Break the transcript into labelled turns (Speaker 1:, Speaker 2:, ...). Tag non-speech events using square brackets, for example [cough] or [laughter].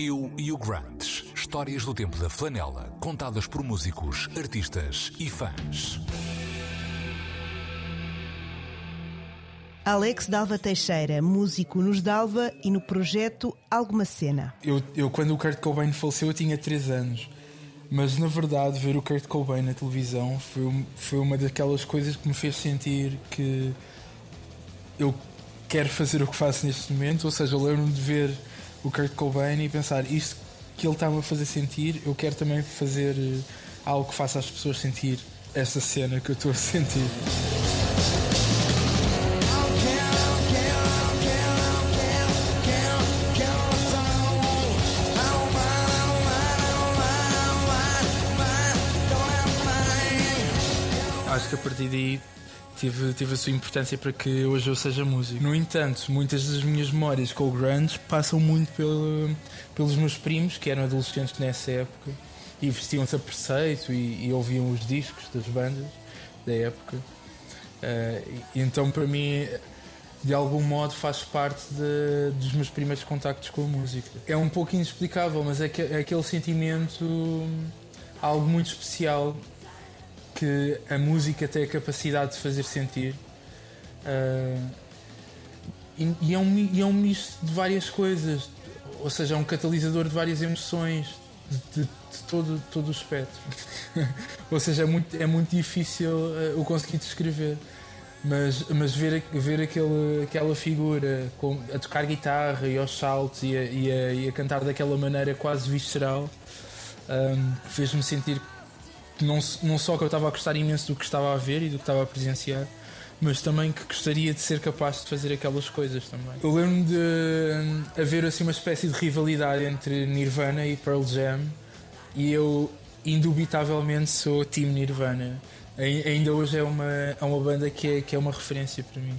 Speaker 1: Eu e o Grant. Histórias do tempo da flanela, contadas por músicos, artistas e fãs.
Speaker 2: Alex Dalva Teixeira, músico nos Dalva e no projeto Alguma Cena.
Speaker 3: Eu, eu quando o Kurt Cobain faleceu, eu tinha 3 anos. Mas na verdade, ver o Kurt Cobain na televisão foi, foi uma daquelas coisas que me fez sentir que eu quero fazer o que faço neste momento. Ou seja, eu lembro-me de ver o Kurt Cobain e pensar isto que ele estava a fazer sentir, eu quero também fazer eh, algo que faça as pessoas sentir essa cena que eu estou a sentir. Acho que a partir daí teve, teve a sua importância para que hoje eu seja músico. No entanto, muitas das minhas memórias com o grunge passam muito pelo, pelos meus primos, que eram adolescentes nessa época, e vestiam-se a preceito e, e, ouviam os discos das bandas da época. Uh, então, para mim, de algum modo, faz parte de, dos meus primeiros contactos com a música. É um pouco inexplicável, mas é, que, é aquele sentimento, algo muito especial que a música tem a capacidade de fazer sentir. Uh, e, e, é um, e é um misto de várias coisas, ou seja, é um catalisador de várias emoções, de, de, de todo, todo o espectro. [laughs] ou seja, é muito, é muito difícil uh, o conseguir descrever. Mas, mas ver, ver aquele, aquela figura com, a tocar guitarra e aos saltos e a, e a, e a cantar daquela maneira quase visceral um, fez-me sentir não, não só que eu estava a gostar imenso do que estava a ver e do que estava a presenciar, mas também que gostaria de ser capaz de fazer aquelas coisas também. Eu lembro de hum, haver assim uma espécie de rivalidade entre Nirvana e Pearl Jam e eu indubitavelmente sou Team Nirvana. Ainda hoje é uma, é uma banda que é, que é uma referência para mim.